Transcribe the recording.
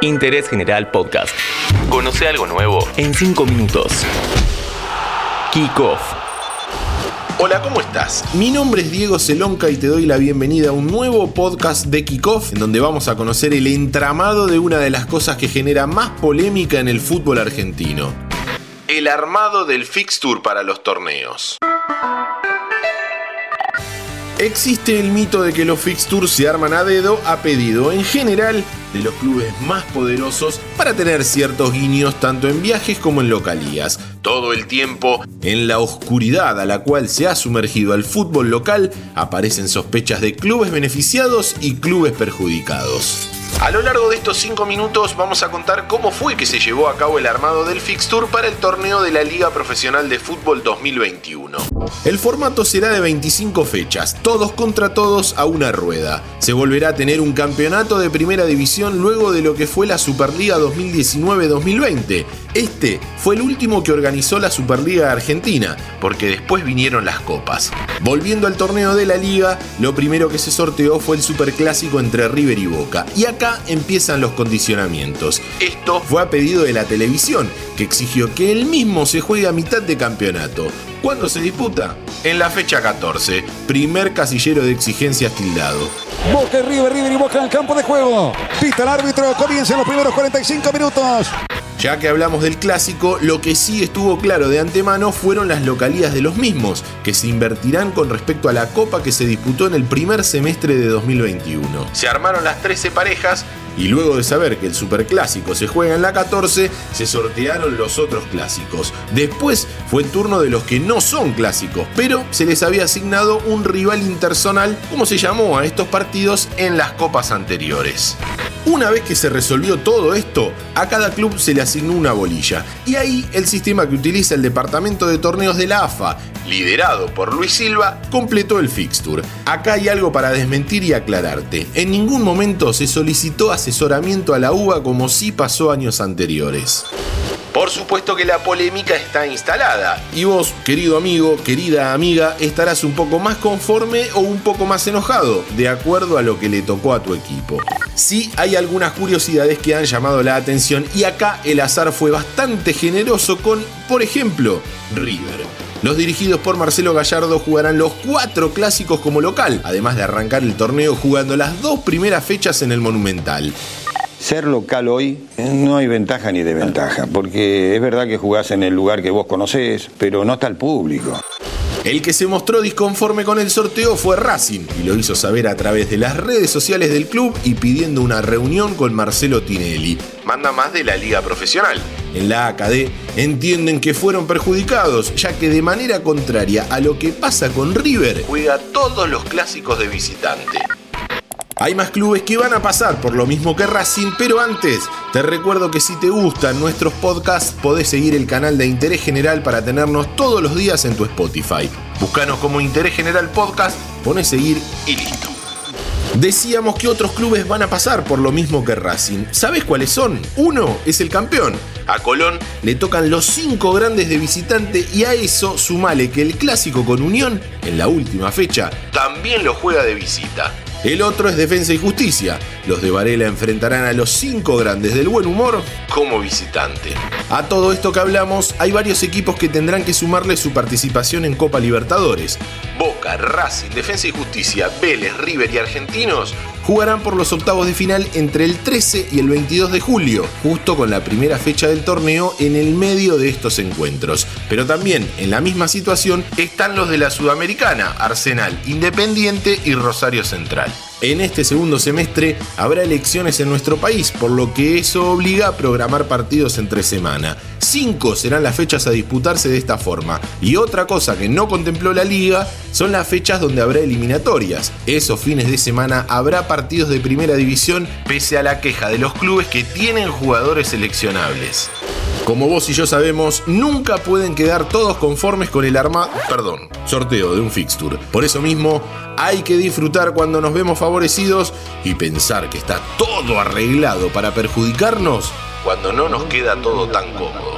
Interés General Podcast. Conoce algo nuevo en 5 minutos. Kickoff. Hola, ¿cómo estás? Mi nombre es Diego Celonca y te doy la bienvenida a un nuevo podcast de Kickoff en donde vamos a conocer el entramado de una de las cosas que genera más polémica en el fútbol argentino. El armado del fixture para los torneos. Existe el mito de que los fixtures se arman a dedo a pedido en general de los clubes más poderosos para tener ciertos guiños tanto en viajes como en localías. Todo el tiempo, en la oscuridad a la cual se ha sumergido al fútbol local, aparecen sospechas de clubes beneficiados y clubes perjudicados. A lo largo de estos 5 minutos vamos a contar cómo fue que se llevó a cabo el armado del fixture para el torneo de la Liga Profesional de Fútbol 2021. El formato será de 25 fechas, todos contra todos a una rueda. Se volverá a tener un campeonato de primera división luego de lo que fue la Superliga 2019-2020. Este fue el último que organizó la Superliga Argentina, porque después vinieron las copas. Volviendo al torneo de la liga, lo primero que se sorteó fue el Superclásico entre River y Boca. Y acá empiezan los condicionamientos. Esto fue a pedido de la televisión, que exigió que él mismo se juegue a mitad de campeonato. ¿Cuándo se disputa? En la fecha 14, primer casillero de exigencias tildado. Boca y River, River y Boca en el campo de juego. Pita el árbitro, comienzan los primeros 45 minutos. Ya que hablamos del clásico, lo que sí estuvo claro de antemano fueron las localías de los mismos, que se invertirán con respecto a la copa que se disputó en el primer semestre de 2021. Se armaron las 13 parejas y luego de saber que el superclásico se juega en la 14, se sortearon los otros clásicos. Después fue el turno de los que no son clásicos, pero se les había asignado un rival interzonal, como se llamó a estos partidos en las copas anteriores. Una vez que se resolvió todo esto, a cada club se le asignó una bolilla. Y ahí el sistema que utiliza el departamento de torneos de la AFA, liderado por Luis Silva, completó el fixture. Acá hay algo para desmentir y aclararte. En ningún momento se solicitó asesoramiento a la UBA como sí pasó años anteriores. Por supuesto que la polémica está instalada y vos, querido amigo, querida amiga, estarás un poco más conforme o un poco más enojado, de acuerdo a lo que le tocó a tu equipo. Sí hay algunas curiosidades que han llamado la atención y acá el azar fue bastante generoso con, por ejemplo, River. Los dirigidos por Marcelo Gallardo jugarán los cuatro clásicos como local, además de arrancar el torneo jugando las dos primeras fechas en el Monumental. Ser local hoy eh, no hay ventaja ni desventaja, porque es verdad que jugás en el lugar que vos conocés, pero no está el público. El que se mostró disconforme con el sorteo fue Racing y lo hizo saber a través de las redes sociales del club y pidiendo una reunión con Marcelo Tinelli. Manda más de la liga profesional. En la AKD entienden que fueron perjudicados, ya que de manera contraria a lo que pasa con River, juega todos los clásicos de visitante. Hay más clubes que van a pasar por lo mismo que Racing, pero antes te recuerdo que si te gustan nuestros podcasts podés seguir el canal de Interés General para tenernos todos los días en tu Spotify. Búscanos como Interés General Podcast, pones seguir y listo. Decíamos que otros clubes van a pasar por lo mismo que Racing. ¿Sabes cuáles son? Uno es el campeón. A Colón le tocan los cinco grandes de visitante y a eso sumale que el clásico con Unión, en la última fecha, también lo juega de visita. El otro es Defensa y Justicia. Los de Varela enfrentarán a los cinco grandes del buen humor como visitante. A todo esto que hablamos, hay varios equipos que tendrán que sumarle su participación en Copa Libertadores. Boca, Racing, Defensa y Justicia, Vélez, River y Argentinos jugarán por los octavos de final entre el 13 y el 22 de julio, justo con la primera fecha del torneo en el medio de estos encuentros. Pero también en la misma situación están los de la Sudamericana, Arsenal, Independiente y Rosario Central. En este segundo semestre habrá elecciones en nuestro país, por lo que eso obliga a programar partidos entre semana. Cinco serán las fechas a disputarse de esta forma. Y otra cosa que no contempló la liga son las fechas donde habrá eliminatorias. Esos fines de semana habrá partidos de primera división pese a la queja de los clubes que tienen jugadores seleccionables. Como vos y yo sabemos, nunca pueden quedar todos conformes con el arma, perdón, sorteo de un fixture. Por eso mismo, hay que disfrutar cuando nos vemos favorecidos y pensar que está todo arreglado para perjudicarnos cuando no nos queda todo tan cómodo.